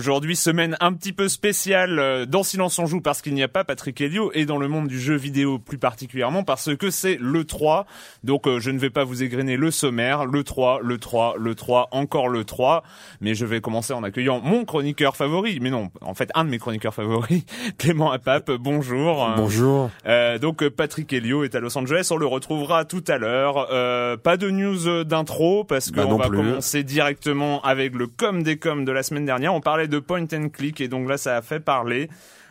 Aujourd'hui, semaine un petit peu spéciale euh, dans Silence on joue parce qu'il n'y a pas Patrick Helio et dans le monde du jeu vidéo plus particulièrement parce que c'est le 3. Donc euh, je ne vais pas vous égrener le sommaire, le 3, le 3, le 3, encore le 3, mais je vais commencer en accueillant mon chroniqueur favori, mais non, en fait un de mes chroniqueurs favoris, Clément Apap, bonjour. Bonjour. Euh, donc Patrick Helio est à Los Angeles, on le retrouvera tout à l'heure. Euh, pas de news d'intro parce Bah qu'on non va plus. commencer directement avec le com des coms de la semaine dernière. On parlait de point and click et donc là ça a fait parler.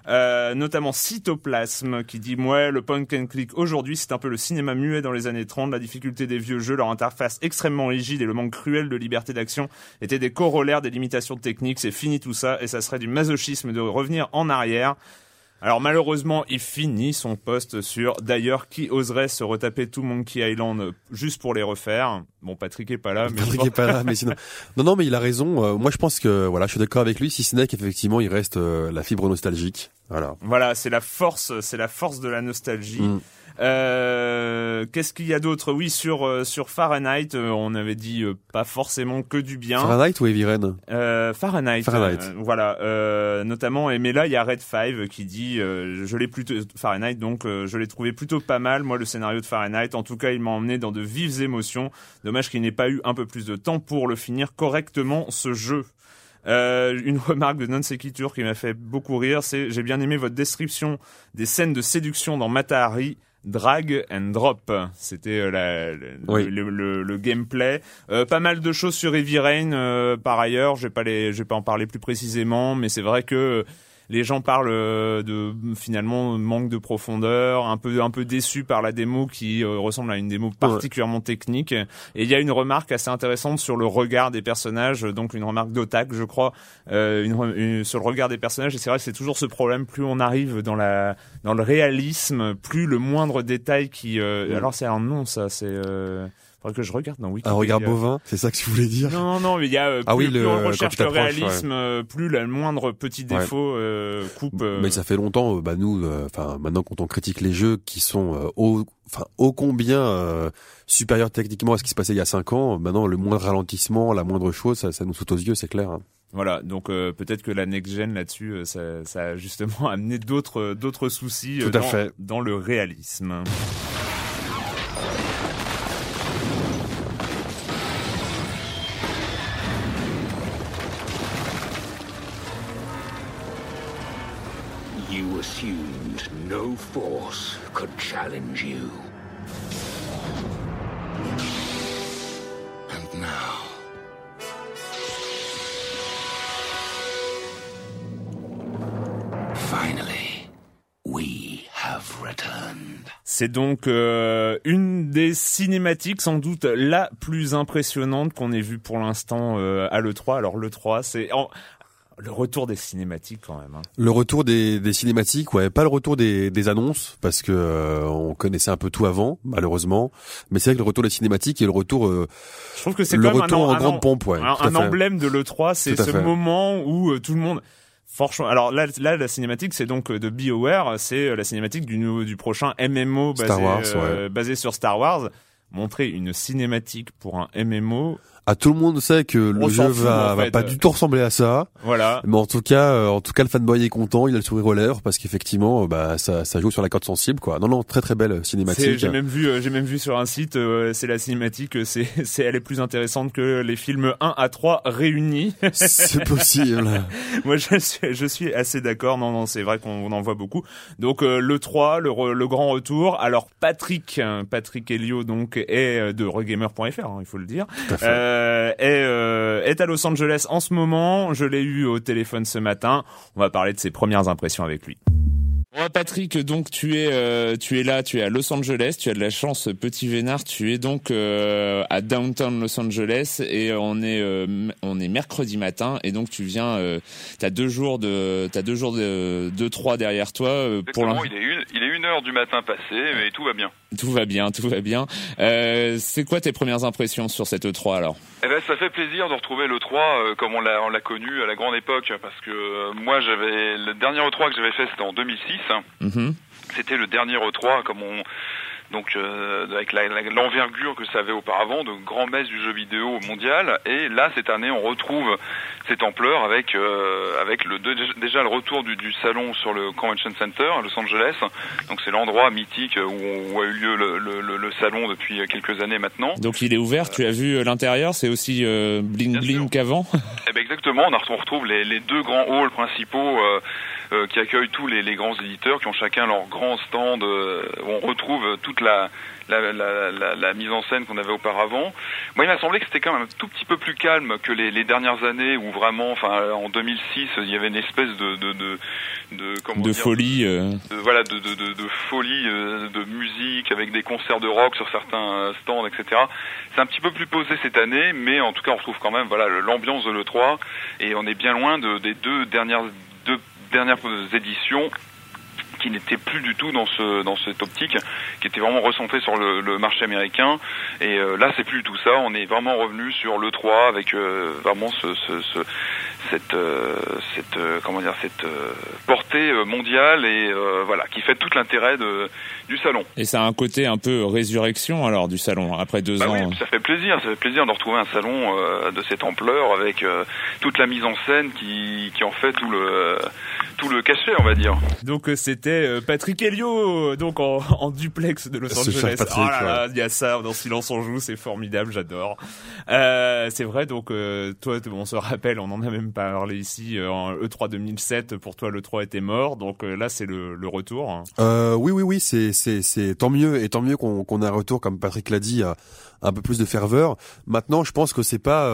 Euh, notamment Cytoplasme qui dit ouais le point and click aujourd'hui c'est un peu le cinéma muet dans les années 30 la difficulté des vieux jeux leur interface extrêmement rigide et le manque cruel de liberté d'action étaient des corollaires des limitations techniques c'est fini tout ça et ça serait du masochisme de revenir en arrière alors malheureusement, il finit son poste sur d'ailleurs qui oserait se retaper tout Monkey Island juste pour les refaire? Bon, Patrick est pas là, mais Patrick est pas là, mais sinon. Non, non, mais il a raison. Euh, moi, je pense que voilà, je suis d'accord avec lui. Si ce n'est qu'effectivement, il reste euh, la fibre nostalgique. Voilà. voilà, c'est la force, c'est la force de la nostalgie. Mm. Euh, Qu'est-ce qu'il y a d'autre Oui, sur euh, sur Fahrenheit, euh, on avait dit euh, pas forcément que du bien. Fahrenheit ou Heavy Rain Euh, Fahrenheit, Fahrenheit. voilà, euh, notamment. Et mais là, il y a Red 5 qui dit, euh, je l'ai plutôt Fahrenheit, donc euh, je l'ai trouvé plutôt pas mal. Moi, le scénario de Fahrenheit, en tout cas, il m'a emmené dans de vives émotions. Dommage qu'il n'ait pas eu un peu plus de temps pour le finir correctement ce jeu. Euh, une remarque de Non Sequitur qui m'a fait beaucoup rire, c'est j'ai bien aimé votre description des scènes de séduction dans Matahari. Drag and drop, c'était euh, le, Oui. le, le- le gameplay. Euh, pas mal de choses sur Heavy Rain euh, par ailleurs. Je vais pas les, je vais pas en parler plus précisément, mais c'est vrai que les gens parlent euh, de finalement manque de profondeur, un peu un peu déçus par la démo qui euh, ressemble à une démo particulièrement technique. Et il y a une remarque assez intéressante sur le regard des personnages, donc une remarque d'Otak, je crois, euh, une, une- sur le regard des personnages. Et c'est vrai que c'est toujours ce problème. Plus on arrive dans la dans le réalisme, plus le moindre détail qui. euh. Alors c'est un nom, ça. C'est. Euh, faudrait que je regarde dans Un Wikipédia. regard bovin, c'est ça que tu voulais dire Non, non, non, mais il y a euh, plus, Ah oui, plus le- on recherche le réalisme, euh, plus le moindre petit Ouais. défaut euh, coupe. euh, Mais ça fait longtemps, euh, bah nous, euh, enfin maintenant quand on critique les jeux qui sont euh, ô, enfin ô combien euh, supérieurs techniquement à ce qui se passait il y a cinq ans, maintenant le moindre ralentissement, la moindre chose, ça, ça nous saute aux yeux, c'est clair. hein. Voilà, donc euh, peut-être que la next gen là-dessus, euh, ça, ça a justement amené d'autres d'autres soucis euh, Tout à dans, fait. dans le réalisme. No force could challenge you. And now. Finally, we have returned. C'est donc euh, une des cinématiques, sans doute la plus impressionnante qu'on ait vue pour l'instant euh, à l'E3. Alors l'E3, c'est... Le retour des cinématiques quand même. Hein. Le retour des, des cinématiques, ouais, pas le retour des, des annonces parce que euh, on connaissait un peu tout avant, malheureusement. Mais c'est vrai que le retour des cinématiques et le retour, euh, Je trouve que c'est le quand même retour un, en un- grande pompe, ouais. un, emblème de l'E3, c'est Tout à ce moment où euh, tout le monde. Franchement, alors là, là, la cinématique, c'est donc euh, de BioWare, c'est euh, la cinématique du, nouveau- du prochain MMO basé, Star Wars, euh, basé sur Star Wars. Montrer une cinématique pour un MMO, Ah, tout le monde sait que le jeu va, en va fait. pas du tout ressembler à ça. voilà. Mais en tout cas, euh, en tout cas, le fanboy est content, il a le sourire aux lèvres parce qu'effectivement, euh, bah, ça, ça joue sur la corde sensible, quoi. Non, non, très très belle cinématique. J'ai même vu, euh, j'ai même vu sur un site, euh, c'est la cinématique, euh, c'est, c'est, elle est plus intéressante que les films 1 à 3 réunis. C'est possible. Moi, je suis, je suis assez d'accord. Non, non, c'est vrai qu'on en voit beaucoup. Donc euh, le 3, le, le grand retour. Alors Patrick, euh, Patrick Helio, donc est euh, de regamer.fr, hein, il faut le dire, Tout à fait. euh, est, euh, est à Los Angeles en ce moment. Je l'ai eu au téléphone ce matin. On va parler de ses premières impressions avec lui. Bon, Patrick, donc tu es euh, tu es là, tu es à Los Angeles, tu as de la chance, petit Vénard, tu es donc euh, à downtown Los Angeles et on est euh, on est mercredi matin et donc tu viens, euh, t'as deux jours de t'as deux jours de deux trois derrière toi euh, pour il est une, il est une heure du matin passé, mais tout va bien. Tout va bien, tout va bien. Euh, c'est quoi tes premières impressions sur cette E3 alors? Eh ben, ça fait plaisir de retrouver le 3 euh, comme on l'a, on l'a connu à la grande époque, parce que euh, moi, j'avais le dernier E3 que j'avais fait, c'était en 2006. Mhm. C'était le dernier E3, comme on donc euh, avec l'envergure que ça avait auparavant, de grand messe du jeu vidéo mondial. Et là, cette année, on retrouve cette ampleur avec euh, avec le déjà le retour du, du salon sur le Convention Center à Los Angeles. Donc c'est l'endroit mythique où, où a eu lieu le, le- le- le salon depuis quelques années maintenant. Donc il est ouvert, tu as vu euh, l'intérieur, c'est aussi bling bling qu'avant. Eh ben exactement, on, retrouve les, les deux grands halls principaux euh, qui accueillent tous les, les grands éditeurs, qui ont chacun leur grand stand, euh, où on retrouve toute la, la, la, la- la mise en scène qu'on avait auparavant. Moi, il m'a semblé que c'était quand même un tout petit peu plus calme que les, les dernières années, où vraiment, enfin, en 2006, il y avait une espèce de... de, de, de, comment de dire, folie. euh. de, voilà de, de, de, de folie de musique avec des concerts de rock sur certains stands etc c'est un petit peu plus posé cette année mais en tout cas on retrouve quand même voilà l'ambiance de l'E3 et on est bien loin de, des deux dernières dernières éditions qui n'étaient plus du tout dans ce dans cette optique qui était vraiment recentrée sur le, marché américain. Et euh, là c'est plus du tout ça. On est vraiment revenu sur le 3 avec euh, vraiment ce cette euh, cette euh, comment dire cette euh, portée mondiale et euh, voilà qui fait tout l'intérêt de du salon. Et ça a un côté un peu résurrection alors du salon après deux Bah ans. oui, ça fait plaisir, ça fait plaisir de retrouver un salon euh, de cette ampleur avec euh, toute la mise en scène qui qui en fait tout le tout le cachet, on va dire. Donc c'était Patrick Helio, donc en, en duplex de Los Angeles. Patrick, oh là là, il y a ça dans Silence on joue, c'est formidable, j'adore. Euh, c'est vrai, donc euh, toi, on se rappelle, on en a même parlé ici euh, en E3 2007. Pour toi, le 3 était mort, donc euh, là c'est le, le retour. Euh, oui, oui, oui, c'est c'est c'est tant mieux et tant mieux qu'on qu'on ait un retour comme Patrick l'a dit, un peu plus de ferveur. Maintenant, je pense que c'est pas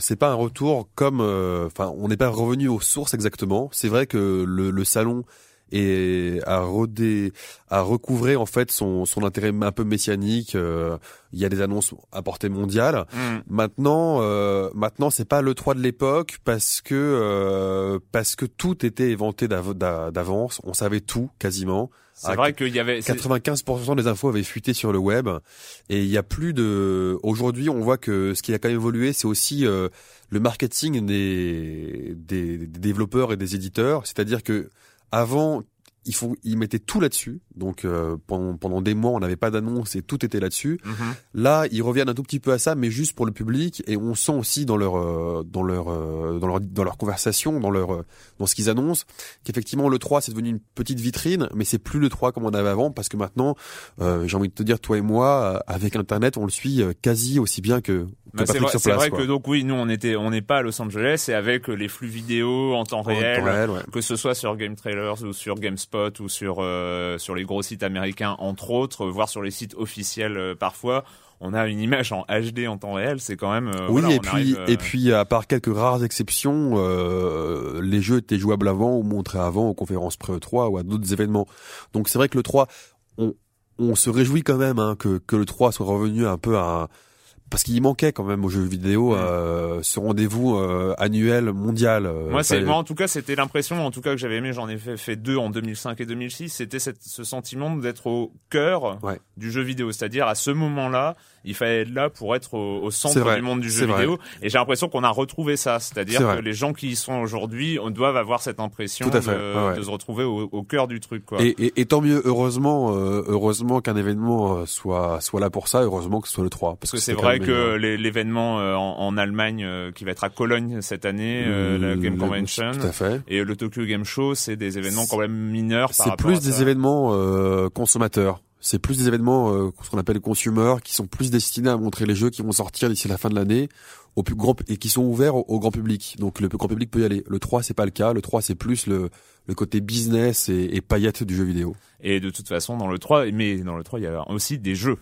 c'est pas un retour comme, enfin, on n'est pas revenu aux sources exactement. C'est vrai que le salon est à redé, à recouvrer en fait son son intérêt un peu messianique. euh, Il y a des annonces à portée mondiale. Maintenant, euh, maintenant, c'est pas le 3 de l'époque parce que euh, parce que tout était éventé d'av- d'a- d'avance. On savait tout quasiment. C'est vrai qu'il y avait. c'est- 95% des infos avaient fuité sur le web et il y a plus de. Aujourd'hui, on voit que ce qui a quand même évolué, c'est aussi euh, le marketing des, des des développeurs et des éditeurs. C'est-à-dire que avant, ils font, ils mettaient tout là-dessus. Donc euh, pendant pendant des mois, on n'avait pas d'annonce et tout était là-dessus. Mhm. Là, ils reviennent un tout petit peu à ça, mais juste pour le public, et on sent aussi dans leur euh, dans leur euh, dans leur dans leur conversation, dans leur euh, dans ce qu'ils annoncent, qu'effectivement le 3 c'est devenu une petite vitrine, mais c'est plus le 3 comme on avait avant, parce que maintenant, euh, j'ai envie de te dire, toi et moi, euh, avec Internet, on le suit quasi aussi bien que, que Bah, c'est vrai, sur place. vrai que donc oui, nous on était, on n'est pas à Los Angeles et avec les flux vidéo en temps En réel, temps réel, ouais. que ce soit sur Game Trailers ou sur GameSpot ou sur euh, sur les gros sites américains entre autres, euh, voire sur les sites officiels euh, parfois, on a une image en HD en temps réel, c'est quand même. euh, Oui, voilà, et on puis arrive, euh, et puis à part quelques rares exceptions, euh, les jeux étaient jouables avant ou montrés avant aux conférences pré 3 ou à d'autres événements. Donc c'est vrai que le 3, on on se réjouit quand même hein, que que le 3 soit revenu un peu à parce qu'il manquait quand même aux jeux vidéo euh, ce rendez-vous euh, annuel mondial. euh, Moi, c'est, enfin, moi, en tout cas, c'était l'impression, en tout cas, que j'avais aimé. J'en ai fait, fait deux en 2005 et 2006. C'était ce sentiment d'être au cœur Ouais. du jeu vidéo. C'est-à-dire, à ce moment-là, il fallait être là pour être au, au centre vrai, du monde du jeu vrai. vidéo. Et j'ai l'impression qu'on a retrouvé ça. C'est-à-dire C'est que vrai. les gens qui y sont aujourd'hui, doivent avoir cette impression Tout à fait, de, ouais, de se retrouver au, au cœur du truc, quoi. Et, et, et tant mieux, heureusement, euh, heureusement qu'un événement euh, soit soit là pour ça. Heureusement que ce soit le 3. Parce que c'est vrai que les- l'événement euh, en, en Allemagne euh, qui va être à Cologne cette année, euh, la Game Convention, Tout à fait. et le Tokyo Game Show, c'est des événements quand même mineurs C'est plus à des ça. événements euh, consommateurs. C'est plus des événements euh, ce qu'on appelle consumer qui sont plus destinés à montrer les jeux qui vont sortir d'ici la fin de l'année au plus grand et qui sont ouverts au, grand public. Donc le grand public peut y aller. Le 3 c'est pas le cas. Le 3 c'est plus le, le côté business et, et paillettes du jeu vidéo. Et de toute façon, dans le 3, mais dans le 3, il y a aussi des jeux.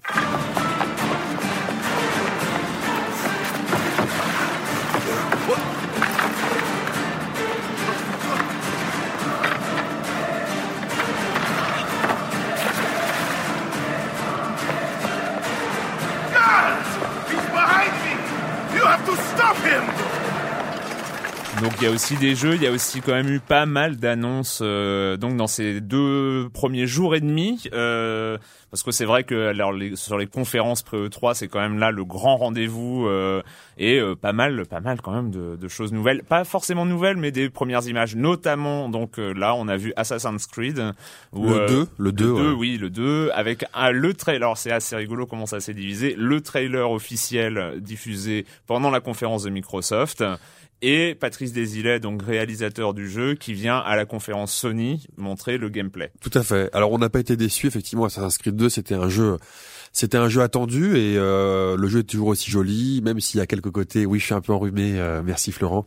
Y a aussi des jeux, il y a aussi quand même eu pas mal d'annonces euh, donc dans ces deux premiers jours et demi euh, parce que c'est vrai que alors, les- sur les conférences pré E3 c'est quand même là le grand rendez-vous euh, et pas mal pas mal quand même de, de choses nouvelles, pas forcément nouvelles mais des premières images. Notamment donc là on a vu Assassin's Creed où, Le euh, 2, le 2, le ouais. 2, oui, le 2, avec un, le trailer, c'est assez rigolo comment ça s'est divisé, le trailer officiel diffusé pendant la conférence de Microsoft, et Patrice Desilets, donc réalisateur du jeu, qui vient à la conférence Sony montrer le gameplay. Tout à fait. Alors on n'a pas été déçus effectivement. Assassin's Creed 2 c'était un jeu, c'était un jeu attendu et euh, le jeu est toujours aussi joli, même s'il y a quelques côtés. Oui, je suis un peu enrhumé. euh, merci Florent.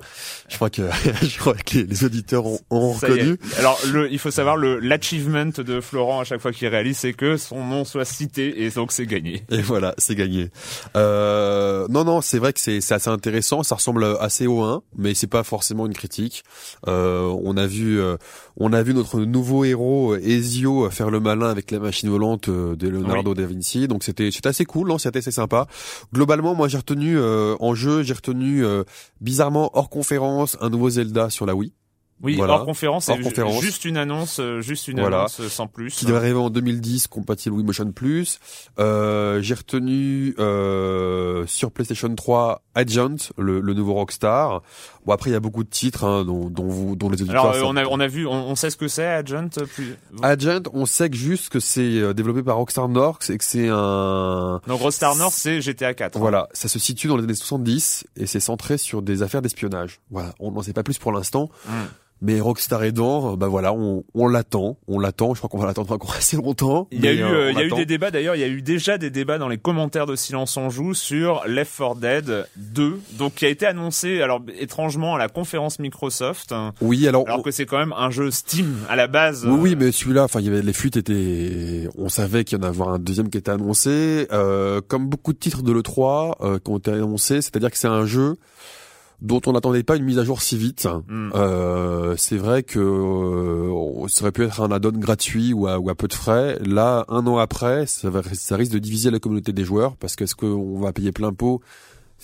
Je crois que je crois que les, auditeurs ont, ont reconnu. Alors, le, il faut savoir, le, l'achievement de Florent à chaque fois qu'il réalise, c'est que son nom soit cité, et donc c'est gagné. Et voilà, c'est gagné. Euh, non, non, c'est vrai que c'est c'est assez intéressant. Ça ressemble assez au 1, mais c'est pas forcément une critique. Euh, on a vu, euh, on a vu notre nouveau héros Ezio faire le malin avec la machine volante euh, de Leonardo da Vinci. Donc c'était c'était assez cool, C'était assez sympa. Globalement, moi j'ai retenu euh, en jeu, j'ai retenu euh, bizarrement hors conférence un nouveau Zelda sur la Wii. Oui, Voilà. hors conférence, Hors conférence. juste une annonce, euh, juste une Voilà. annonce euh, sans plus. qui devrait arriver en 2010, compatible Wii Motion Plus. Euh, j'ai retenu euh, sur PlayStation 3 Agent, le, le nouveau Rockstar. Bon après il y a beaucoup de titres hein, dont, dont vous, dont les auditeurs. Alors, euh, on a, on a vu, on, on sait ce que c'est, Agent, euh, plus... Agent, on sait que juste que c'est développé par Rockstar North et que c'est un Donc, Rockstar North, c'est GTA 4. voilà, ça se situe dans les années 70 et c'est centré sur des affaires d'espionnage. Voilà, on n'en sait pas plus pour l'instant. Mm. Mais Rockstar aidant, bah voilà, on, on l'attend, on l'attend. Je crois qu'on va l'attendre encore assez longtemps. Il y a eu, euh, euh, il y a eu des débats d'ailleurs. Il y a eu déjà des débats dans les commentaires de Silence on joue sur Left 4 Dead 2, donc qui a été annoncé alors étrangement à la conférence Microsoft, Oui, alors, alors on- que c'est quand même un jeu Steam à la base. Oui, oui, euh, mais celui-là, enfin, il y avait les fuites étaient, on savait qu'il y en avait un deuxième qui était annoncé. Euh, comme beaucoup de titres de le 3 euh, qui ont été annoncés, c'est-à-dire que c'est un jeu dont on n'attendait pas une mise à jour si vite. Mm. Euh, c'est vrai que euh, ça aurait pu être un add-on gratuit ou à, ou à peu de frais. Là, un an après, ça, va- ça risque de diviser la communauté des joueurs parce qu'est-ce qu'on va payer plein pot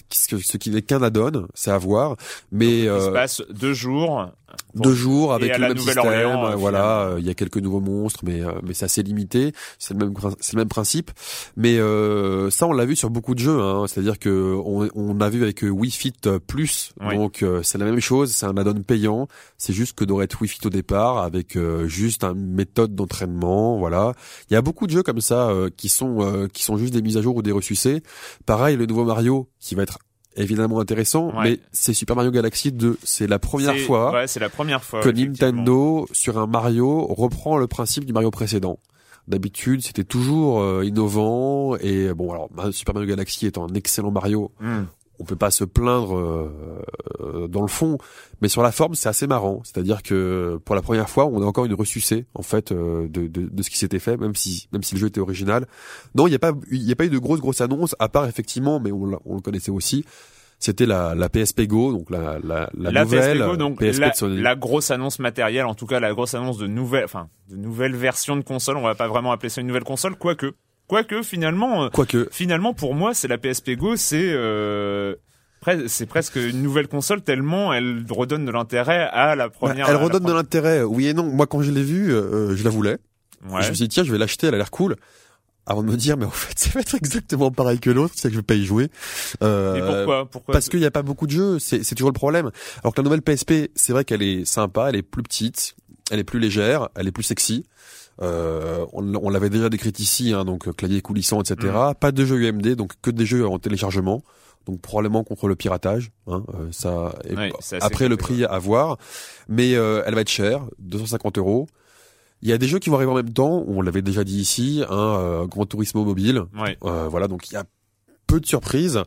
ce qui- ce qui n'est qu'un add-on, c'est à voir. Mais il se euh, passe deux jours. Deux jours avec le même système, euh, euh, voilà, euh, il y a quelques nouveaux monstres, mais euh, mais c'est assez limité. C'est le même c'est le même principe. Mais euh, ça, on l'a vu sur beaucoup de jeux. Hein, C'est-à-dire que on, on a vu avec Wii Fit Plus, Oui. donc euh, c'est la même chose. C'est un add-on payant. C'est juste que d'aurait être Wii Fit au départ avec euh, juste une méthode d'entraînement. Voilà. Il y a beaucoup de jeux comme ça euh, qui sont euh, qui sont juste des mises à jour ou des ressucés. Pareil, le nouveau Mario qui va être évidemment intéressant, Ouais. mais c'est Super Mario Galaxy 2. C'est la première fois Ouais, c'est la première fois. que. Nintendo sur un Mario reprend le principe du Mario précédent. D'habitude, c'était toujours euh, innovant et bon alors Ma- Super Mario Galaxy est un excellent Mario, Mm. On peut pas se plaindre euh, dans le fond, mais sur la forme, c'est assez marrant. C'est-à-dire que pour la première fois, on a encore une ressucée en fait euh, de, de, de ce qui s'était fait, même si même si le jeu était original. Non, il n'y a pas il y a pas eu de grosses grosses annonces à part effectivement, mais on, le connaissait aussi. C'était la, la PSP Go, donc la, la, la, La nouvelle PSP Go, donc PSP la, de Sony. la grosse annonce matérielle, en tout cas la grosse annonce de nouvelles, enfin de nouvelles versions de console. On va pas vraiment appeler ça une nouvelle console, quoique. Quoique finalement, euh, Quoique, finalement pour moi, c'est la PSP Go, c'est euh, c'est presque une nouvelle console tellement elle redonne de l'intérêt à la bah, première. elle la redonne de l'intérêt. Oui et non. Moi, quand je l'ai vue, euh, je la voulais. Ouais. Je me suis dit tiens, je vais l'acheter, elle a l'air cool. Avant de me dire, mais en fait, ça va être exactement pareil que l'autre, c'est que je vais pas y jouer. Euh, Et pourquoi Pourquoi Parce qu'il n'y a pas beaucoup de jeux, c'est c'est toujours le problème. Alors que la nouvelle PSP, c'est vrai qu'elle est sympa, elle est plus petite, elle est plus légère, elle est plus sexy. Euh, on on l'avait déjà décrite ici, hein, donc euh, clavier coulissant, etc. Pas de jeux UMD, donc que des jeux en téléchargement. Donc probablement contre le piratage. Hein, euh, ça. et Ouais, après le prix à voir, mais euh, elle va être chère, 250 euros. Il y a des jeux qui vont arriver en même temps. On l'avait déjà dit ici, un euh, Grand Turismo mobile. Ouais. Euh, voilà, donc il y a peu de surprises.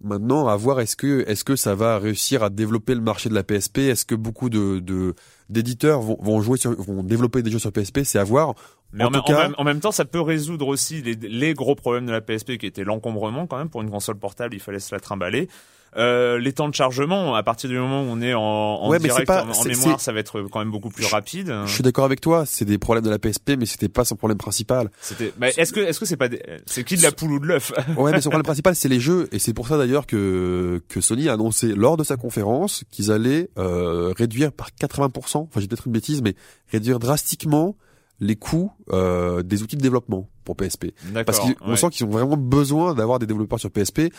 Maintenant, à voir est-ce que est-ce que ça va réussir à développer le marché de la PSP Est-ce que beaucoup de de- d'éditeurs vont, jouer sur, vont développer des jeux sur PSP C'est à voir. Mais En en, tout même- cas- en même, en même temps, ça peut résoudre aussi les, les gros problèmes de la PSP qui étaient l'encombrement quand même. Pour une console portable, il fallait se la trimballer. Euh, les temps de chargement, à partir du moment où on est en, en Ouais, direct, pas- en, en mémoire, ça va être quand même beaucoup plus rapide. Je suis d'accord avec toi. C'est des problèmes de la PSP, mais c'était pas son problème principal. C'était. Mais est-ce que est-ce que c'est pas des- c'est qui de la poule ou de l'œuf? Ouais, mais son problème principal, c'est les jeux, et c'est pour ça d'ailleurs que que Sony a annoncé lors de sa conférence qu'ils allaient euh, réduire par 80%. Enfin, j'ai peut-être une bêtise, mais réduire drastiquement les coûts euh, des outils de développement pour PSP. Parce qu'on ouais. sent qu'ils ont vraiment besoin d'avoir des développeurs sur PSP.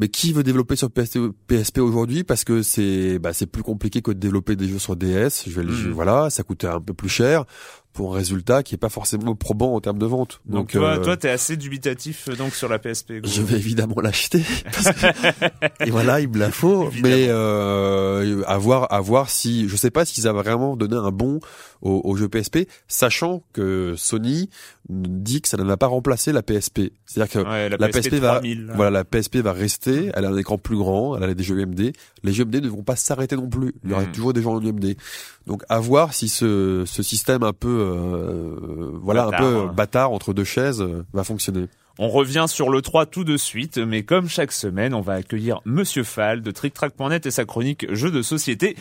Mais qui veut développer sur PSP, PSP aujourd'hui? Parce que c'est bah, c'est plus compliqué que de développer des jeux sur DS. Je vais le Mhm. voilà, ça coûte un peu plus cher pour un résultat qui est pas forcément probant en termes de vente. Donc, toi, euh, toi, t'es assez dubitatif euh, donc sur la PSP. Je vais évidemment l'acheter. Et voilà, il me la faut. mais euh, à voir, à voir si, je sais pas s'ils avaient vraiment donné un bon au, au jeu PSP, sachant que Sony dit que ça ne va pas remplacer la PSP. C'est-à-dire que Ouais, la, la PSP, PSP va, 3000. là. voilà, la PSP va rester. Elle a un écran plus grand. Elle a des jeux UMD. Les jeux UMD ne vont pas s'arrêter non plus. Il y aura Mhm. toujours des jeux en UMD. Donc à voir si ce, ce système un peu, euh, voilà, Bâtard, un peu hein. bâtard entre deux chaises euh, va fonctionner. On revient sur le 3 tout de suite, mais comme chaque semaine, on va accueillir Monsieur Fall de TrickTrack.net et sa chronique Jeux de société.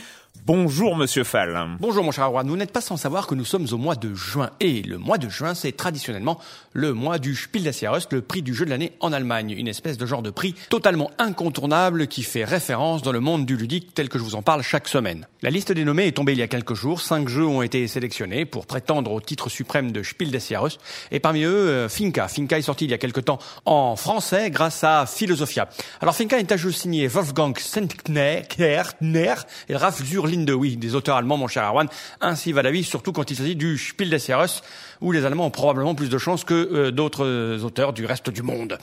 Bonjour Monsieur Fall. Bonjour mon cher Arwan, vous n'êtes pas sans savoir que nous sommes au mois de juin. Et le mois de juin, c'est traditionnellement le mois du Spiel des Jahres, le prix du jeu de l'année en Allemagne. Une espèce de genre de prix totalement incontournable qui fait référence dans le monde du ludique tel que je vous en parle chaque semaine. La liste des nommés est tombée il y a quelques jours. Cinq jeux ont été sélectionnés pour prétendre au titre suprême de Spiel des Jahres. Et parmi eux, euh, Finca. Finca est sorti il y a quelque temps en français grâce à Philosophia. Alors Finca est un jeu signé Wolfgang Sentner et zur Oui, des auteurs allemands, mon cher Arwan. Ainsi va la vie, surtout quand il s'agit du Spiel des Jahres, où les Allemands ont probablement plus de chance que euh, d'autres euh, auteurs du reste du monde.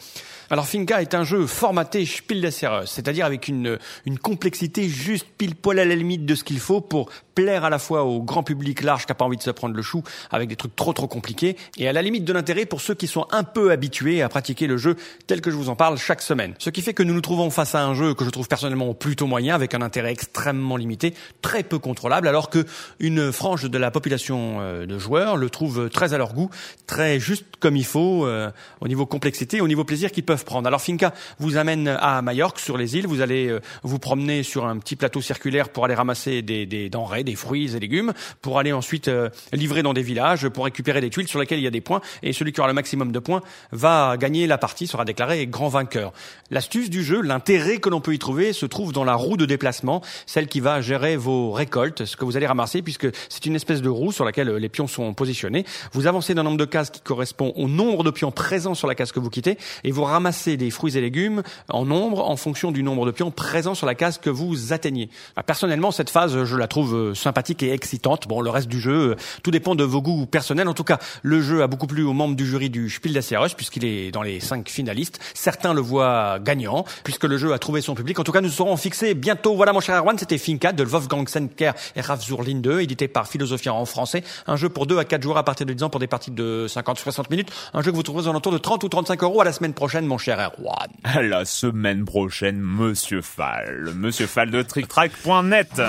Alors Finca est un jeu formaté Spiel des Jahres, c'est-à-dire avec une, une complexité juste pile poil à la limite de ce qu'il faut pour plaire à la fois au grand public large qui n'a pas envie de se prendre le chou avec des trucs trop trop compliqués et à la limite de l'intérêt pour ceux qui sont un peu habitués à pratiquer le jeu tel que je vous en parle chaque semaine. Ce qui fait que nous nous trouvons face à un jeu que je trouve personnellement plutôt moyen avec un intérêt extrêmement limité, très peu contrôlable alors que une frange de la population euh, de joueurs le trouve très à leur goût, très juste comme il faut euh, au niveau complexité, au niveau plaisir qu'ils peuvent prendre. Alors Finca vous amène à Majorque sur les îles, vous allez euh, vous promener sur un petit plateau circulaire pour aller ramasser des, des denrées, des fruits et légumes, pour aller ensuite euh, livrer dans des villages, pour récupérer des tuiles sur lesquelles il y a des points, et celui qui aura le maximum de points va gagner la partie, sera déclaré grand vainqueur. L'astuce du jeu, l'intérêt que l'on peut y trouver se trouve dans la roue de déplacement, celle qui va gérer vos récoltes, ce que vous allez ramasser, puisque c'est une espèce de roue sur laquelle les pions sont positionnés. Vous avancez d'un nombre de cases qui correspond au nombre de pions présents sur la case que vous quittez, et vous ramassez des fruits et légumes en nombre en fonction du nombre de pions présents sur la case que vous atteignez. Ah, Personnellement, cette phase, je la trouve euh, sympathique et excitante. Bon, le reste du jeu, euh, tout dépend de vos goûts personnels. En tout cas, le jeu a beaucoup plu aux membres du jury du Spiel des Jahres, puisqu'il est dans les cinq finalistes. Certains le voient gagnant, puisque le jeu a trouvé son public. En tout cas, nous serons fixés bientôt. Voilà, mon cher Erwan, c'était Finca de Wolfgang Senker et Ralf zur Linde, édité par Philosophia en français. Un jeu pour 2 à 4 joueurs à partir de 10 ans pour des parties de 50-60 minutes. Un jeu que vous trouverez aux alentours de 30 ou 35 euros à la semaine prochaine, mon cher Erwan. À la semaine prochaine, Monsieur Fall. Monsieur Fall de TrickTrack.net.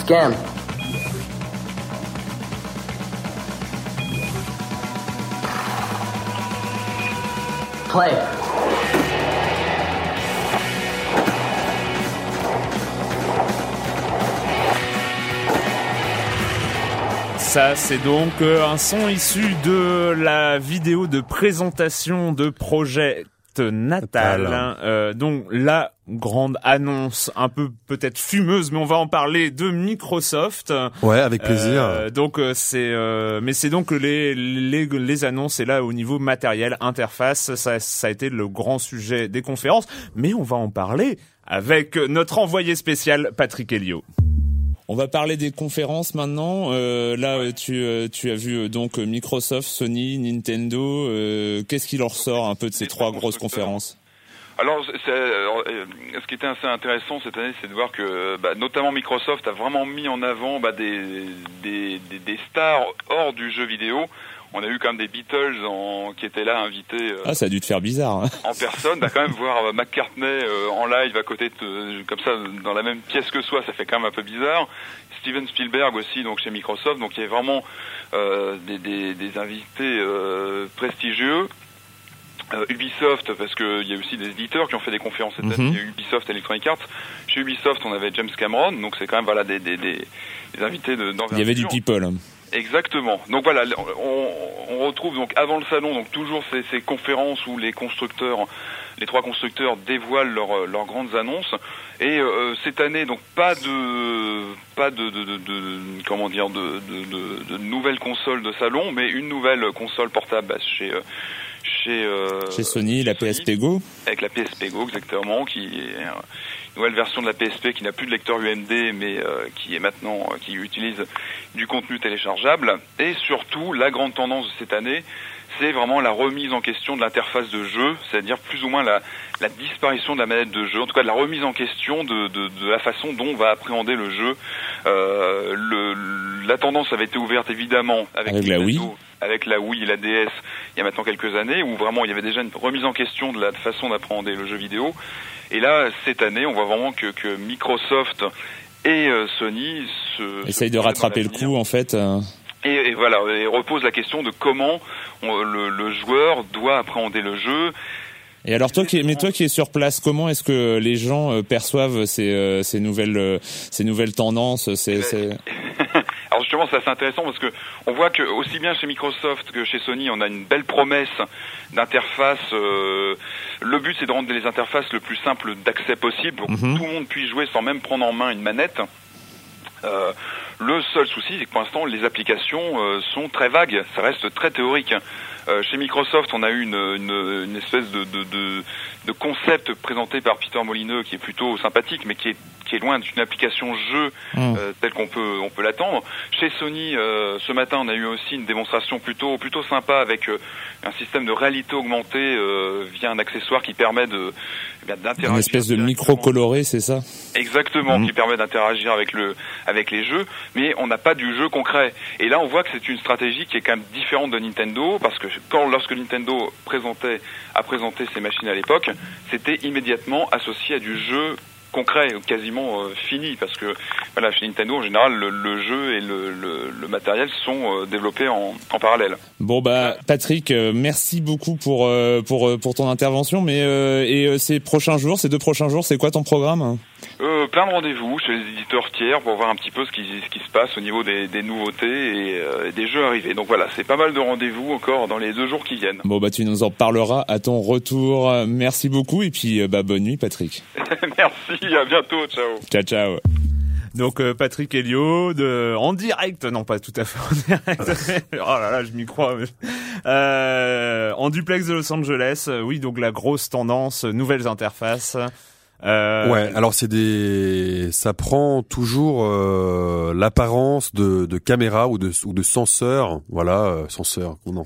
Scan. Play. Ça, c'est donc euh, un son issu de la vidéo de présentation de Natal. Natal. Euh, donc la grande annonce, un peu peut-être fumeuse, mais on va en parler de Microsoft. Ouais, avec plaisir. Euh, donc euh, c'est, euh, mais c'est donc les, les les annonces et là au niveau matériel, interface, ça ça a été le grand sujet des conférences. Mais on va en parler avec notre envoyé spécial Patrick Helio. On va parler des conférences maintenant. Euh, là, euh, tu, as vu euh, donc Microsoft, Sony, Nintendo. Qu'est-ce qui leur sort un peu de ces trois grosses conférences? Alors, ce qui était assez intéressant cette année, c'est de voir que, bah, notamment Microsoft a vraiment mis en avant bah, des stars hors du jeu vidéo. On a eu quand même des Beatles en, qui étaient là invités euh, Ah, ça a dû te faire bizarre. hein. en personne. Bah, quand même voir euh, McCartney euh, en live à côté de, comme ça dans la même pièce que soi, ça fait quand même un peu bizarre. Steven Spielberg aussi, donc chez Microsoft. Donc il y a vraiment euh, des, des, des invités prestigieux. Ubisoft, parce qu'il y a aussi des éditeurs qui ont fait des conférences cette année. Mhm. Il y a Ubisoft Electronic Arts. Chez Ubisoft, on avait James Cameron, donc c'est quand même voilà des, des, des, des invités de, Il y avait du d'envergure. people. Exactement. Donc voilà, on, on retrouve donc avant le salon donc toujours ces, ces conférences où les constructeurs, les trois constructeurs dévoilent leurs leurs grandes annonces. Et euh, cette année donc pas de pas de, de, de, de- comment dire de nouvelles consoles de salon, mais une nouvelle console portable bah, chez euh, chez euh, Chez Sony, la Sony PSP Go. avec la PSP Go exactement, qui est euh, une nouvelle version de la PSP qui n'a plus de lecteur UMD, mais euh, qui est maintenant euh, qui utilise du contenu téléchargeable. Et surtout, la grande tendance de cette année, c'est vraiment la remise en question de l'interface de jeu, c'est-à-dire plus ou moins la, la disparition de la manette de jeu, en tout cas de la remise en question de, de, de la façon dont on va appréhender le jeu. Euh, le, la tendance avait été ouverte évidemment avec, Avec la Wii. Avec la Wii et la DS il y a maintenant quelques années, où vraiment il y avait déjà une remise en question de la façon d'appréhender le jeu vidéo. Et là, cette année, on voit vraiment que, que Microsoft et euh, Sony se, Essaye se de rattraper le coup, en fait. euh. Et, et voilà, et repose la question de comment on- le, le joueur doit appréhender le jeu. Et alors toi qui, mais toi qui es sur place, comment est-ce que les gens euh, perçoivent ces, ces nouvelles, ces nouvelles tendances ces, ces- Alors justement, c'est assez intéressant parce que on voit que aussi bien chez Microsoft que chez Sony, on a une belle promesse d'interface. euh, le but, c'est de rendre les interfaces le plus simple d'accès possible pour que Mhm. tout le monde puisse jouer sans même prendre en main une manette. Euh, le seul souci, c'est que pour l'instant, les applications euh, sont très vagues. Ça reste très théorique. Euh, chez Microsoft, on a eu une, une, une espèce de, de, de, de concept présenté par Peter Molineux qui est plutôt sympathique, mais qui est, qui est loin d'une application jeu Hmm. euh, telle qu'on peut, on peut l'attendre. Chez Sony, euh, ce matin, on a eu aussi une démonstration plutôt, plutôt sympa avec un système de réalité augmentée via un accessoire qui permet de eh d'interagir. Une espèce de micro coloré, c'est ça? Exactement, Mhm. qui permet d'interagir avec le avec les jeux, mais on n'a pas du jeu concret. Et là, on voit que c'est une stratégie qui est quand même différente de Nintendo, parce que quand lorsque Nintendo présentait a présenté ses machines à l'époque, c'était immédiatement associé à du jeu concret, quasiment euh, fini, parce que voilà, chez Nintendo en général, le, jeu et le, matériel sont euh, développés en, parallèle. Bon bah Patrick, euh, merci beaucoup pour pour pour ton intervention. Mais et ces prochains jours, ces deux prochains jours, c'est quoi ton programme? Euh, plein de rendez-vous chez les éditeurs tiers pour voir un petit peu ce qui, ce qui se passe au niveau des, des nouveautés et, euh, et des jeux arrivés. Donc voilà, c'est pas mal de rendez-vous encore dans les deux jours qui viennent. Bon bah tu nous en parleras à ton retour. Merci beaucoup et puis euh, bah bonne nuit Patrick. Merci, à bientôt, ciao. Ciao ciao. Donc euh, Patrick Helio de en direct, non pas tout à fait en direct. oh là là, je m'y crois. mais- Euh, en duplex de Los Angeles, oui donc la grosse tendance, nouvelles interfaces. Euh, Ouais, alors c'est des, ça prend toujours euh, l'apparence de, de caméra ou de ou de senseur, voilà, euh, senseur, non,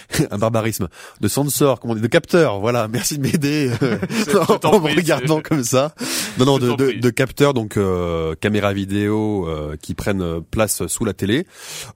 un barbarisme, de sensor, comment on dit, de capteur, voilà. Merci de m'aider euh, t'en en me regardant comme ça. Non, non, de, de, de capteurs, donc euh, caméra vidéo euh, qui prennent place sous la télé.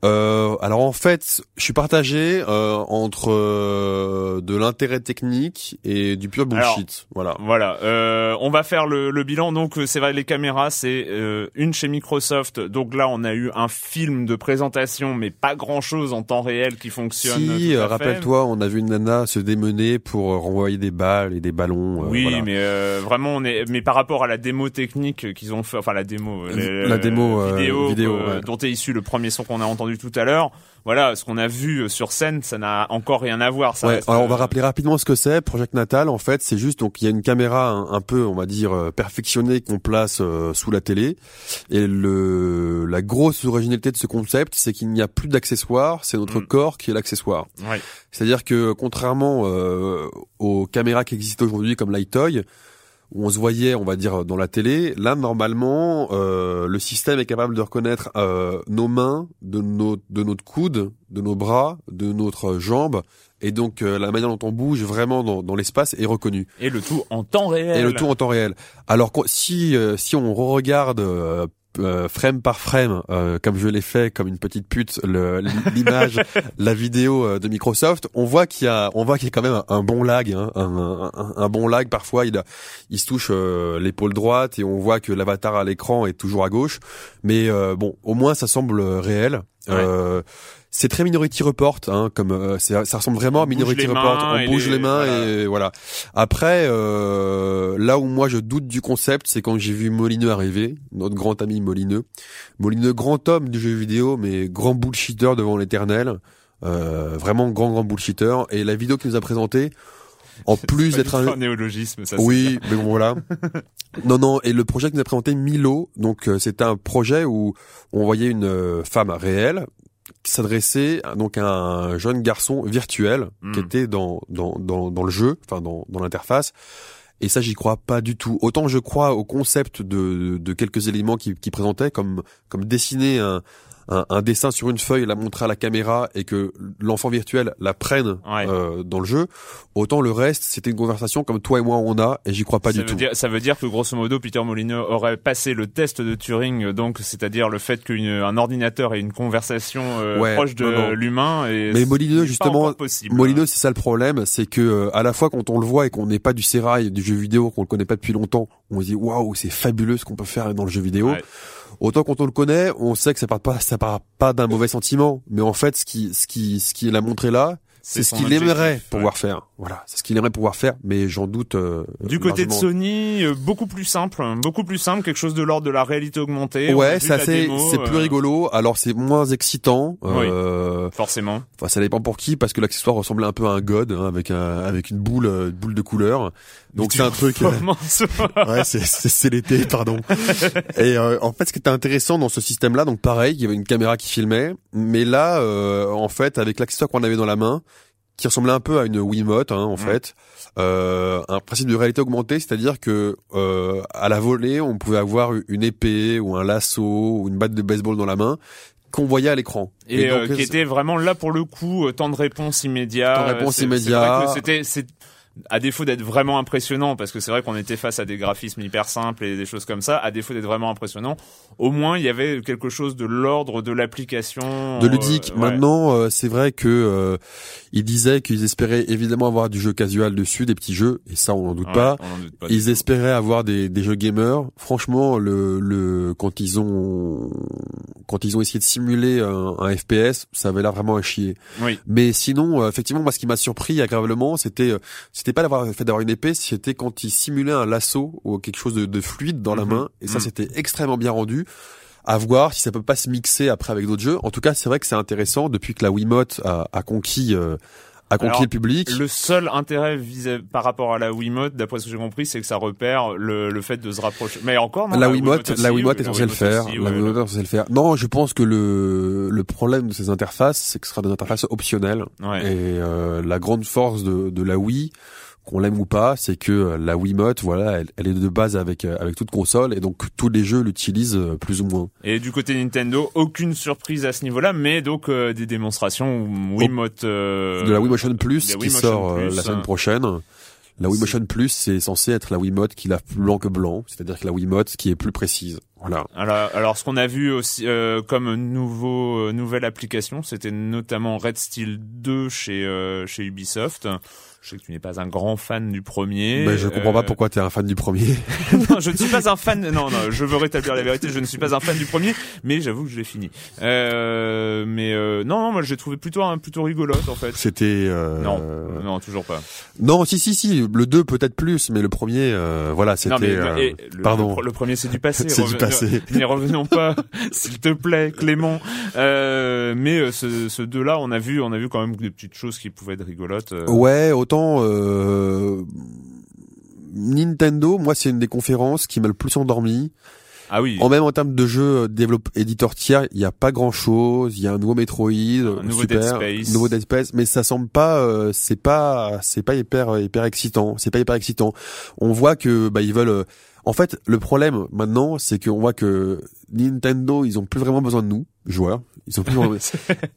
Euh, alors en fait, je suis partagé euh, entre euh, de l'intérêt technique et du pur bullshit, voilà. Voilà, euh, on va faire le, le bilan. Donc euh, c'est vrai, les caméras, c'est euh, une chez Microsoft. Donc là, on a eu un film de présentation, mais pas grand chose en temps réel qui fonctionne. Si. Rappelle-toi, on a vu une nana se démener pour euh, renvoyer des balles et des ballons. euh, Oui, voilà. mais euh, vraiment, on est. Mais par rapport à la démo technique qu'ils ont fait, enfin la démo, les- La démo, vidéo, vidéo, euh, ouais. dont est issu le premier son qu'on a entendu tout à l'heure. Voilà, ce qu'on a vu euh, sur scène, ça n'a encore rien à voir. Ça Ouais, reste, alors on va euh, rappeler rapidement ce que c'est. Project Natal, en fait, c'est juste donc il y a une caméra un, un peu, on va dire, euh, perfectionnée qu'on place euh, sous la télé. Et le la grosse originalité de ce concept, c'est qu'il n'y a plus d'accessoires, c'est notre Mm. corps qui est l'accessoire. Ouais. C'est-à-dire que contrairement euh, aux caméras qui existent aujourd'hui comme l'iToy, où on se voyait, on va dire, dans la télé, là normalement, euh, le système est capable de reconnaître euh, nos mains, de notre de notre coude, de nos bras, de notre jambe, et donc euh, la manière dont on bouge vraiment dans, dans l'espace est reconnue. Et le tout en temps réel. Et le tout en temps réel. Alors si euh, si on regarde euh, frame par frame, euh, comme je l'ai fait, comme une petite pute, l'image, la vidéo euh, de Microsoft, on voit qu'il y a, on voit qu'il y a quand même un, un bon lag, hein, un, un- un bon lag. Parfois, il a, il se touche euh, l'épaule droite et on voit que l'avatar à l'écran est toujours à gauche. Mais euh, bon, au moins ça semble réel. Euh, c'est très Minority Report, hein, comme euh, c'est- ça ressemble vraiment à On Minority Report. mains On bouge les- les mains voilà. et voilà. Après, euh, là où moi je doute du concept, c'est quand j'ai vu Molineux arriver, notre grand ami Molineux. Molineux, grand homme du jeu vidéo, mais grand bullshitter devant l'éternel. Euh, vraiment grand grand bullshitter. Et la vidéo qu'il nous a présentée, en plus d'être un... un néologisme, ça. Oui, mais bon voilà. non, non, et le projet qu'il nous a présenté, Milo, donc euh, c'était un projet où on voyait une euh, femme réelle qui s'adressait donc à un jeune garçon virtuel Mm. qui était dans, dans, dans, dans le jeu, enfin dans, dans l'interface. Et ça, j'y crois pas du tout. Autant je crois au concept de, de quelques éléments qui, qui présentaient, comme, comme dessiner un, un, un dessin sur une feuille, la montrer à la caméra et que l'enfant virtuel la prenne Ouais. euh, dans le jeu. Autant le reste, c'était une conversation comme toi et moi on a, et j'y crois pas ça du veut tout. Dire, ça veut dire que grosso modo, Peter Molineux aurait passé le test de Turing, donc c'est-à-dire le fait qu'un ordinateur ait une conversation euh, Ouais, proche de l'humain. Mais pas justement. Molineux, c'est ça le problème, c'est que euh, à la fois quand on le voit et qu'on n'est pas du sérail du jeu vidéo, qu'on le connaît pas depuis longtemps, on se dit waouh, c'est fabuleux ce qu'on peut faire dans le jeu vidéo. Ouais. Autant quand on le connaît, on sait que ça part pas, ça part pas d'un mauvais sentiment, mais en fait, ce qui, ce qui, ce qu'il a montré là, c'est ce qu'il aimerait ouais. pouvoir faire. Voilà, c'est ce qu'il aimerait pouvoir faire, mais j'en doute. euh, Du côté de. Sony, euh, beaucoup plus simple, hein, beaucoup plus simple, quelque chose de l'ordre de la réalité augmentée. Ouais, c'est assez, c'est plus euh, rigolo. Alors c'est moins excitant. Oui. Euh, Forcément. Enfin, ça dépend pour qui, parce que l'accessoire ressemblait un peu à un god, hein, avec un, avec une boule, euh, une boule de couleur. Donc c'est un truc. ouais, c'est, l'été, pardon. Et euh, en fait, ce qui était intéressant dans ce système-là, donc pareil, il y avait une caméra qui filmait, mais là, euh, en fait, avec l'accessoire qu'on avait dans la main, qui ressemblait un peu à une Wiimote, hein, en fait, euh, un principe de réalité augmentée, c'est-à-dire que euh, à la volée, on pouvait avoir une épée ou un lasso ou une batte de baseball dans la main qu'on voyait à l'écran. Et, donc, euh, qui était vraiment là pour le coup, euh, temps de réponse immédiat. Temps de réponse immédiat. C'était, c'est à défaut d'être vraiment impressionnant, parce que c'est vrai qu'on était face à des graphismes hyper simples et des choses comme ça, à défaut d'être vraiment impressionnant, au moins il y avait quelque chose de l'ordre de l'application. de ludique. euh, ouais. Maintenant, euh, c'est vrai que euh, ils disaient qu'ils espéraient évidemment avoir du jeu casual dessus, des petits jeux, et ça on n'en doute Ouais, pas. on en doute pas Ils tout. espéraient avoir des, des jeux gamers. Franchement, le, le quand ils ont quand ils ont essayé de simuler un, un FPS, ça avait l'air vraiment à chier. Oui. Mais sinon, euh, effectivement, moi, ce qui m'a surpris agréablement, c'était euh, c'était pas d'avoir le fait d'avoir une épée, c'était quand ils simulaient un lasso ou quelque chose de, de fluide dans la Mhm. main. Et ça, Mhm. c'était extrêmement bien rendu. À voir si ça peut pas se mixer après avec d'autres jeux. En tout cas, c'est vrai que c'est intéressant depuis que la Wiimote a, a conquis euh, a conquis Alors, le public. Le seul intérêt vis- par rapport à la Wiimote, d'après ce que j'ai compris, c'est que ça repère le, le fait de se rapprocher. Mais encore, non, la Wiimote, la Wiimote est censée le faire. la Wiimote est censée le faire. Non, je pense que le le problème de ces interfaces, c'est que ce sera des interfaces optionnelles. Ouais. Et euh, la grande force de, de la Wii, qu'on l'aime ou pas, c'est que euh, la Wiimote, voilà, elle, elle est de base avec euh, avec toute console et donc tous les jeux l'utilisent euh, plus ou moins. Et du côté Nintendo, aucune surprise à ce niveau-là, mais donc euh, des démonstrations Wiimote euh, de la Wii Motion Plus la qui sort Plus, la semaine hein. prochaine. La Wii Motion Plus, c'est censé être la Wiimote qui l'a blanc que blanc, c'est-à-dire que la Wiimote qui est plus précise. Voilà. Alors, alors ce qu'on a vu aussi euh, comme nouveau euh, nouvelle application, c'était notamment Red Steel 2 chez euh, chez Ubisoft. Je sais que tu n'es pas un grand fan du premier. Mais je comprends Euh, pas pourquoi t'es un fan du premier. non, je ne suis pas un fan. Non, non, je veux rétablir la vérité. Je ne suis pas un fan du premier, mais j'avoue que je l'ai fini. Euh, mais euh, non, non, moi j'ai trouvé plutôt un plutôt rigolote en fait. C'était euh, Non, non, toujours pas. non, si si si, le 2 peut-être plus, mais le premier euh, voilà, c'était mais euh, le, pardon. Le, premier c'est du passé. C'est du passé. N'y revenons pas, s'il te plaît, Clément. Euh, mais euh, ce, ce deux-là, on a vu, on a vu quand même des petites choses qui pouvaient être rigolotes. euh. Ouais, autant euh, Nintendo, moi c'est une des conférences qui m'a le plus endormi. Ah oui. En même en termes de jeux développe éditeur tiers, il y a pas grand chose. Il y a un nouveau Metroid, nouveau super, Dead Space. nouveau Dead Space, mais ça semble pas, euh, c'est pas, c'est pas hyper hyper excitant. C'est pas hyper excitant. On voit que bah ils veulent. euh, en fait, le problème maintenant, c'est qu'on voit que Nintendo, ils ont plus vraiment besoin de nous, joueurs. Ils ont plus vraiment...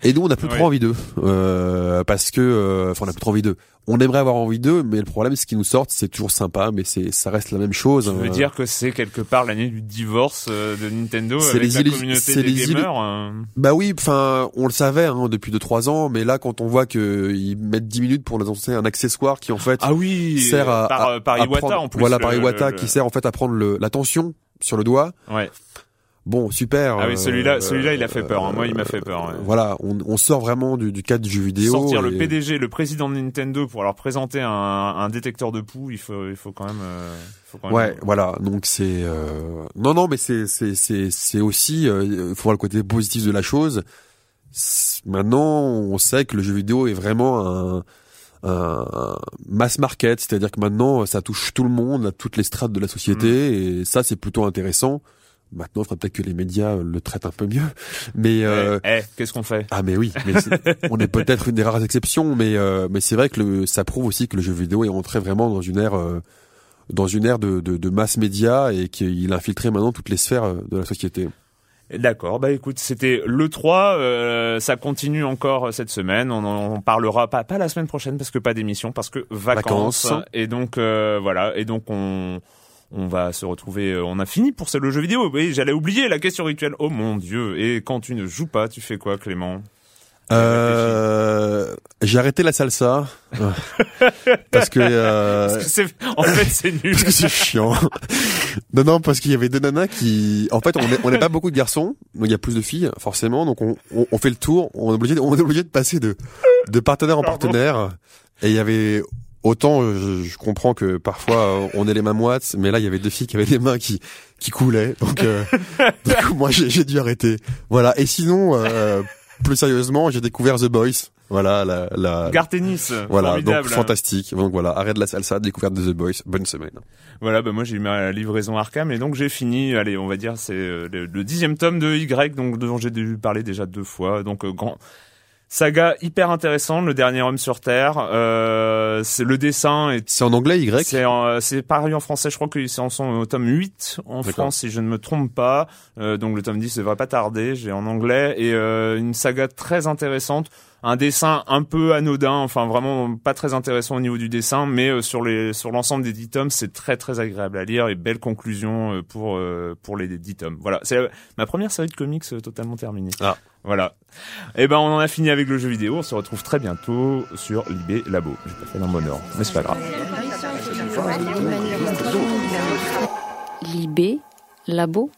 Et nous, on a plus Ouais. trop envie d'eux, euh, parce que, euh, enfin, on a plus trop envie d'eux. On aimerait avoir envie d'eux, mais le problème, c'est qu'ils nous sortent, c'est toujours sympa, mais c'est, ça reste la même chose. Je veux euh. dire que c'est quelque part l'année du divorce euh, de Nintendo C'est avec les la communauté des les gamers. euh. Bah oui, enfin, on le savait hein, depuis 2-3 ans, mais là, quand on voit que ils mettent 10 minutes pour nous annoncer un accessoire qui en fait Ah oui, sert à, par, à- euh, par à Iwata prendre- en plus. Voilà, le- par Iwata le- qui sert en fait à prendre le, la tension sur le doigt. Ouais. Bon, super. Ah oui, euh, celui-là, celui-là, il a fait peur. hein. Moi, il m'a fait peur. ouais. Voilà, on, on sort vraiment du, du cadre du jeu vidéo. Sortir le PDG, le président de Nintendo pour leur présenter un, un détecteur de poux, il faut, il faut quand même. euh, faut quand même- Ouais, voilà. Donc c'est euh... non, non, mais c'est c'est c'est c'est aussi euh, il faut voir le côté positif de la chose. Maintenant, on sait que le jeu vidéo est vraiment un un un mass market, c'est-à-dire que maintenant ça touche tout le monde, à toutes les strates de la société, Mm. et ça c'est plutôt intéressant. Maintenant, il faudrait peut-être que les médias le traitent un peu mieux, mais euh, Eh, eh, qu'est-ce qu'on fait? Ah mais oui, mais on est peut-être une des rares exceptions, mais euh, mais c'est vrai que le, ça prouve aussi que le jeu vidéo est entré vraiment dans une ère euh, dans une ère de, de, de mass média et qu'il a infiltré maintenant toutes les sphères euh, de la société. D'accord, bah écoute, c'était le 3, euh, ça continue encore cette semaine, on en parlera pas, pas la semaine prochaine parce que pas d'émission, parce que vacances, Vacances. et donc euh, voilà, et donc on on va se retrouver, euh, on a fini pour ce- le jeu vidéo, oui, j'allais oublier la question rituelle, oh mon dieu, et quand tu ne joues pas, tu fais quoi Clément? Euh, j'ai arrêté la salsa. Parce que euh, Parce que c'est- En fait c'est nul. parce que c'est chiant. non non parce qu'il y avait deux nanas qui en fait on est on n'est pas beaucoup de garçons, donc il y a plus de filles forcément, donc on, on, on fait le tour, on est obligé de, on est obligé de passer de de partenaire en partenaire. Et il y avait autant je, je comprends que parfois euh, on est les mains moites, mais là il y avait deux filles qui avaient les mains qui qui coulaient, donc euh, coup, moi j'ai j'ai dû arrêter. Voilà et sinon euh, plus sérieusement j'ai découvert The Boys. Voilà la la Gare tennis, voilà, formidable. donc fantastique. Donc voilà, arrêt de la salsa, découverte de The Boys. Bonne semaine. Voilà, bah moi j'ai eu ma livraison Arkham et donc j'ai fini. Allez, on va dire c'est euh, le, le dixième tome de Y, donc dont j'ai dû parler déjà deux fois. Donc euh, grand saga hyper intéressant, le dernier homme sur Terre. Euh, c'est le dessin est C'est en anglais Y? C'est en- c'est paru en français, je crois qu'ils en sont au tome 8 en. France si je ne me trompe pas. Euh, donc le tome 10 devrait pas tarder, j'ai en anglais et euh, une saga très intéressante, un dessin un peu anodin, enfin vraiment pas très intéressant au niveau du dessin, mais euh, sur les sur l'ensemble des 10 tomes, c'est très très agréable à lire et belle conclusion euh, pour euh, pour les 10 tomes. Voilà, c'est euh, ma première série de comics euh, totalement terminée. Ah. Voilà. Et ben on en a fini avec le jeu vidéo, on se retrouve très bientôt sur Libé Labo. J'ai pas fait dans bon ordre, mais c'est pas grave. Libé, labo.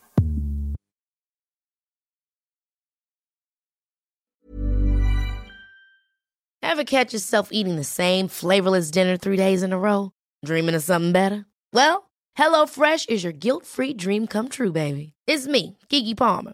Ever catch yourself eating the same flavorless dinner three days in a row? Dreaming of something better? Well, HelloFresh is your guilt-free dream come true, baby. It's me, Kiki Palmer.